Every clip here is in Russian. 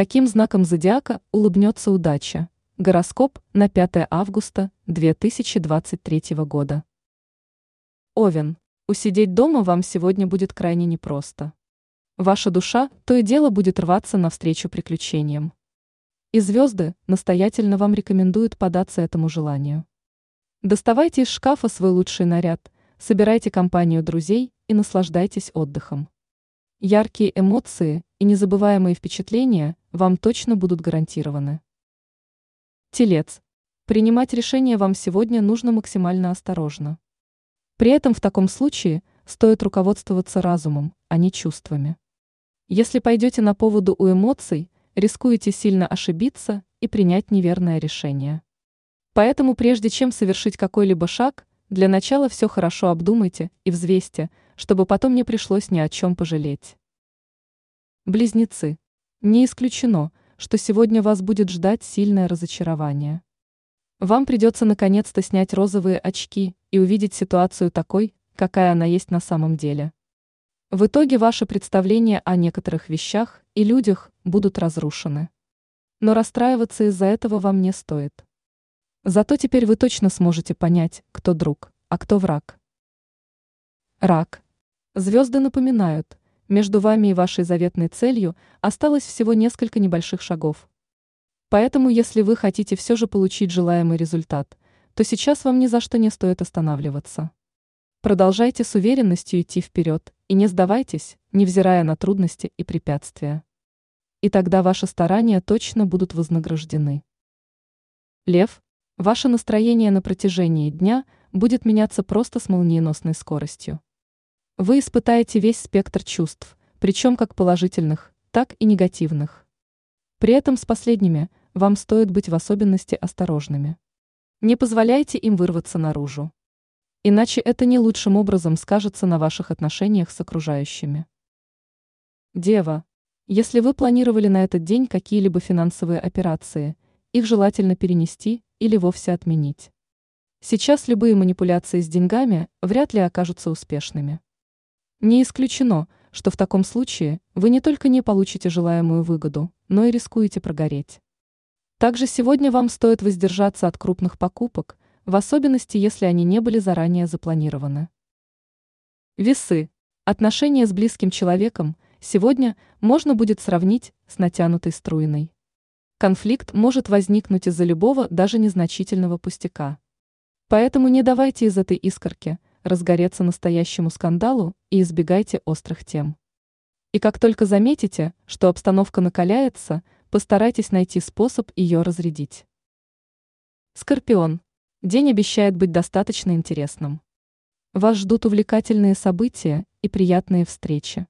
Каким знаком зодиака улыбнется удача? Гороскоп на 5 августа 2023 года. Овен. Усидеть дома вам сегодня будет крайне непросто. Ваша душа то и дело будет рваться навстречу приключениям. И звезды настоятельно вам рекомендуют податься этому желанию. Доставайте из шкафа свой лучший наряд, собирайте компанию друзей и наслаждайтесь отдыхом. Яркие эмоции и незабываемые впечатления вам точно будут гарантированы. Телец. Принимать решения вам сегодня нужно максимально осторожно. При этом в таком случае стоит руководствоваться разумом, а не чувствами. Если пойдете на поводу у эмоций, рискуете сильно ошибиться и принять неверное решение. Поэтому прежде чем совершить какой-либо шаг, для начала все хорошо обдумайте и взвесьте, чтобы потом не пришлось ни о чем пожалеть. Близнецы. Не исключено, что сегодня вас будет ждать сильное разочарование. Вам придется наконец-то снять розовые очки и увидеть ситуацию такой, какая она есть на самом деле. В итоге ваши представления о некоторых вещах и людях будут разрушены. Но расстраиваться из-за этого вам не стоит. Зато теперь вы точно сможете понять, кто друг, а кто враг. Рак. Звезды напоминают, между вами и вашей заветной целью осталось всего несколько небольших шагов. Поэтому, если вы хотите все же получить желаемый результат, то сейчас вам ни за что не стоит останавливаться. Продолжайте с уверенностью идти вперед и не сдавайтесь, невзирая на трудности и препятствия. И тогда ваши старания точно будут вознаграждены. Лев, ваше настроение на протяжении дня будет меняться просто с молниеносной скоростью. Вы испытаете весь спектр чувств, причем как положительных, так и негативных. При этом с последними вам стоит быть в особенности осторожными. Не позволяйте им вырваться наружу. Иначе это не лучшим образом скажется на ваших отношениях с окружающими. Дева. Если вы планировали на этот день какие-либо финансовые операции, их желательно перенести или вовсе отменить. Сейчас любые манипуляции с деньгами вряд ли окажутся успешными. Не исключено, что в таком случае вы не только не получите желаемую выгоду, но и рискуете прогореть. Также сегодня вам стоит воздержаться от крупных покупок, в особенности если они не были заранее запланированы. Весы. Отношения с близким человеком сегодня можно будет сравнить с натянутой струиной. Конфликт может возникнуть из-за любого даже незначительного пустяка. Поэтому не давайте из этой искорки – разгореться настоящему скандалу и избегайте острых тем. И как только заметите, что обстановка накаляется, постарайтесь найти способ ее разрядить. Скорпион. День обещает быть достаточно интересным. Вас ждут увлекательные события и приятные встречи.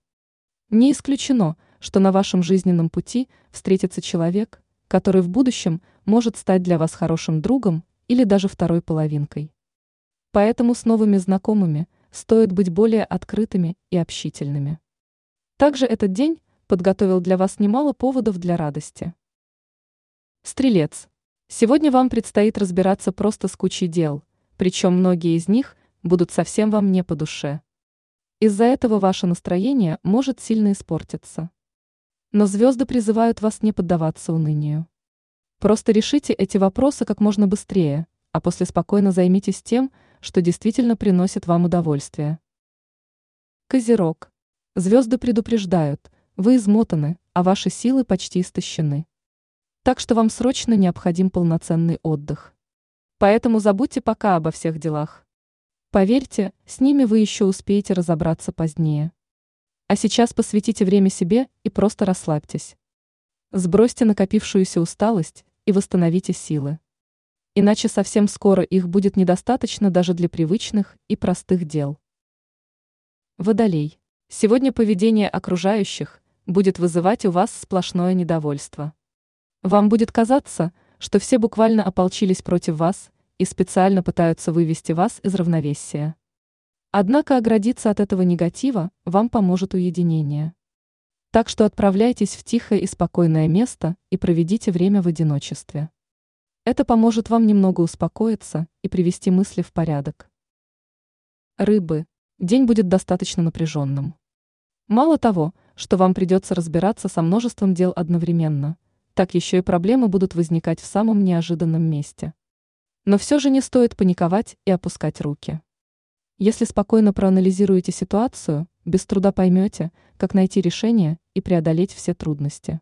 Не исключено, что на вашем жизненном пути встретится человек, который в будущем может стать для вас хорошим другом или даже второй половинкой. Поэтому с новыми знакомыми стоит быть более открытыми и общительными. Также этот день подготовил для вас немало поводов для радости. Стрелец. Сегодня вам предстоит разбираться просто с кучей дел, причем многие из них будут совсем вам не по душе. Из-за этого ваше настроение может сильно испортиться. Но звезды призывают вас не поддаваться унынию. Просто решите эти вопросы как можно быстрее, а после спокойно займитесь тем, что действительно приносит вам удовольствие. Козерог. Звезды предупреждают, вы измотаны, а ваши силы почти истощены. Так что вам срочно необходим полноценный отдых. Поэтому забудьте пока обо всех делах. Поверьте, с ними вы еще успеете разобраться позднее. А сейчас посвятите время себе и просто расслабьтесь. Сбросьте накопившуюся усталость и восстановите силы иначе совсем скоро их будет недостаточно даже для привычных и простых дел. Водолей. Сегодня поведение окружающих будет вызывать у вас сплошное недовольство. Вам будет казаться, что все буквально ополчились против вас и специально пытаются вывести вас из равновесия. Однако оградиться от этого негатива вам поможет уединение. Так что отправляйтесь в тихое и спокойное место и проведите время в одиночестве. Это поможет вам немного успокоиться и привести мысли в порядок. Рыбы. День будет достаточно напряженным. Мало того, что вам придется разбираться со множеством дел одновременно, так еще и проблемы будут возникать в самом неожиданном месте. Но все же не стоит паниковать и опускать руки. Если спокойно проанализируете ситуацию, без труда поймете, как найти решение и преодолеть все трудности.